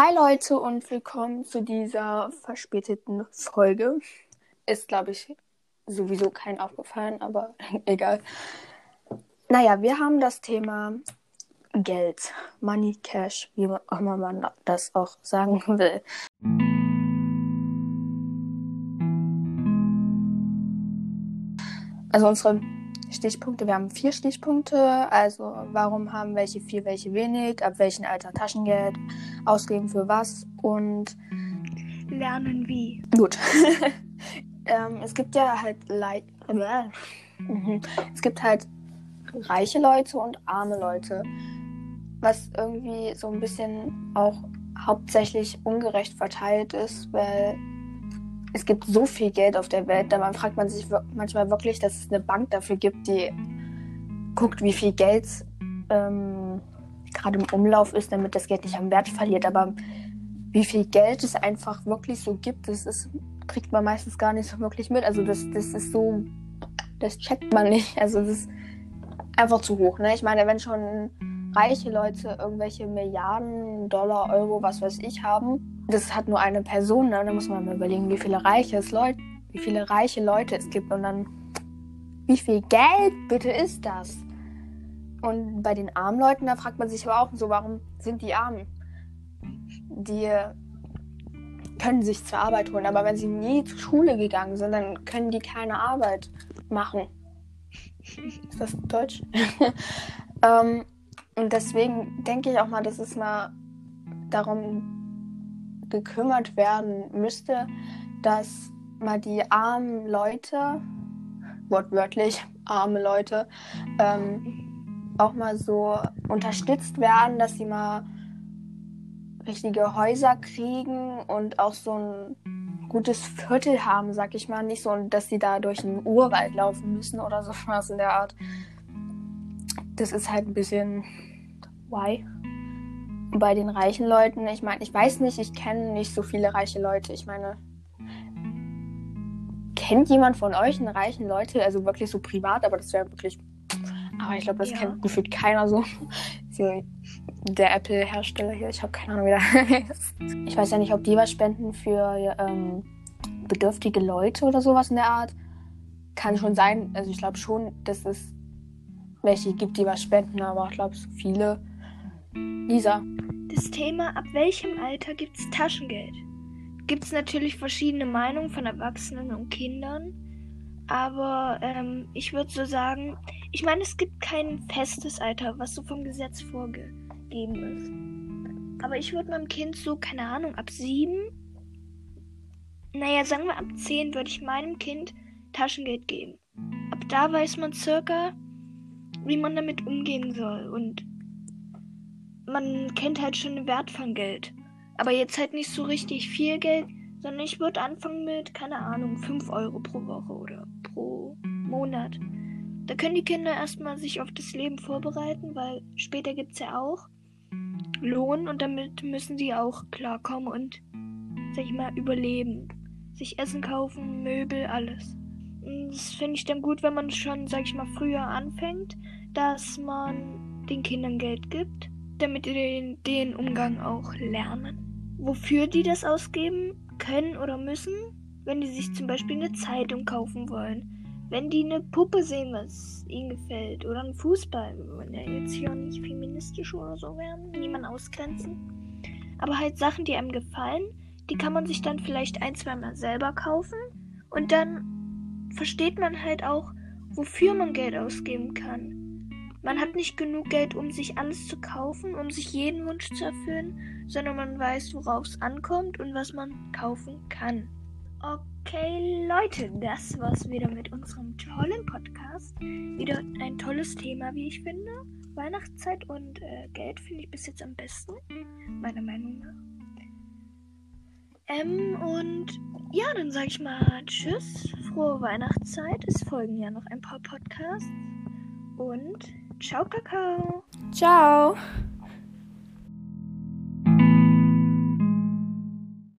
Hi Leute und willkommen zu dieser verspäteten Folge. Ist, glaube ich, sowieso kein aufgefallen, aber egal. Naja, wir haben das Thema Geld, Money, Cash, wie auch immer man das auch sagen will. Also unsere Stichpunkte, wir haben vier Stichpunkte. Also warum haben welche viel, welche wenig, ab welchem Alter Taschengeld, ausgeben für was und lernen wie. Gut. ähm, es gibt ja halt Le mhm. es gibt halt reiche Leute und arme Leute, was irgendwie so ein bisschen auch hauptsächlich ungerecht verteilt ist, weil es gibt so viel Geld auf der Welt, da fragt man sich manchmal wirklich, dass es eine Bank dafür gibt, die guckt, wie viel Geld ähm, gerade im Umlauf ist, damit das Geld nicht am Wert verliert. Aber wie viel Geld es einfach wirklich so gibt, das ist, kriegt man meistens gar nicht so wirklich mit. Also das, das ist so, das checkt man nicht. Also das ist einfach zu hoch. Ne? Ich meine, wenn schon reiche Leute irgendwelche Milliarden Dollar, Euro, was weiß ich haben, das hat nur eine Person. Ne? Da muss man mal überlegen, wie viele reiche Leute, wie viele reiche Leute es gibt und dann wie viel Geld bitte ist das? Und bei den armen Leuten, da fragt man sich aber auch so, warum sind die arm? Die können sich zur Arbeit holen, aber wenn sie nie zur Schule gegangen sind, dann können die keine Arbeit machen. Ist das Deutsch? ähm, und deswegen denke ich auch mal, dass es mal darum gekümmert werden müsste, dass mal die armen Leute, wortwörtlich arme Leute, ähm, auch mal so unterstützt werden, dass sie mal richtige Häuser kriegen und auch so ein gutes Viertel haben, sag ich mal. Nicht so, dass sie da durch einen Urwald laufen müssen oder so was in der Art. Das ist halt ein bisschen why. Bei den reichen Leuten, ich meine, ich weiß nicht, ich kenne nicht so viele reiche Leute. Ich meine, kennt jemand von euch einen reichen Leute? Also wirklich so privat, aber das wäre wirklich aber ich glaube, das ja. kennt gefühlt keiner so. der Apple-Hersteller hier, ich habe keine Ahnung, wie der heißt. Ich weiß ja nicht, ob die was spenden für ähm, bedürftige Leute oder sowas in der Art. Kann schon sein. Also ich glaube schon, dass es welche gibt, die was spenden, aber ich glaube, so viele. Lisa. Das Thema, ab welchem Alter gibt es Taschengeld? Gibt es natürlich verschiedene Meinungen von Erwachsenen und Kindern. Aber ähm, ich würde so sagen, ich meine, es gibt kein festes Alter, was so vom Gesetz vorgegeben ist. Aber ich würde meinem Kind so, keine Ahnung, ab sieben, naja, sagen wir ab zehn, würde ich meinem Kind Taschengeld geben. Ab da weiß man circa, wie man damit umgehen soll. Und man kennt halt schon den Wert von Geld. Aber jetzt halt nicht so richtig viel Geld, sondern ich würde anfangen mit, keine Ahnung, 5 Euro pro Woche oder pro Monat. Da können die Kinder erstmal sich auf das Leben vorbereiten, weil später gibt es ja auch Lohn und damit müssen sie auch klarkommen und, sag ich mal, überleben. Sich Essen kaufen, Möbel, alles. Und das finde ich dann gut, wenn man schon, sag ich mal, früher anfängt, dass man den Kindern Geld gibt, damit die den, Umgang auch lernen. Wofür die das ausgeben können oder müssen, wenn die sich zum Beispiel eine Zeitung kaufen wollen wenn die eine Puppe sehen, was ihnen gefällt, oder einen Fußball, wir wollen ja jetzt hier auch nicht feministisch oder so werden, niemand ausgrenzen. Aber halt Sachen, die einem gefallen, die kann man sich dann vielleicht ein, zwei Mal selber kaufen und dann versteht man halt auch, wofür man Geld ausgeben kann. Man hat nicht genug Geld, um sich alles zu kaufen, um sich jeden Wunsch zu erfüllen, sondern man weiß, worauf es ankommt und was man kaufen kann. Okay, Leute, das war's wieder mit unserem tollen Podcast. Wieder ein tolles Thema, wie ich finde. Weihnachtszeit und äh, Geld finde ich bis jetzt am besten, meiner Meinung nach. Ähm, und ja, dann sage ich mal Tschüss, frohe Weihnachtszeit. Es folgen ja noch ein paar Podcasts. Und ciao, Kakao. Ciao.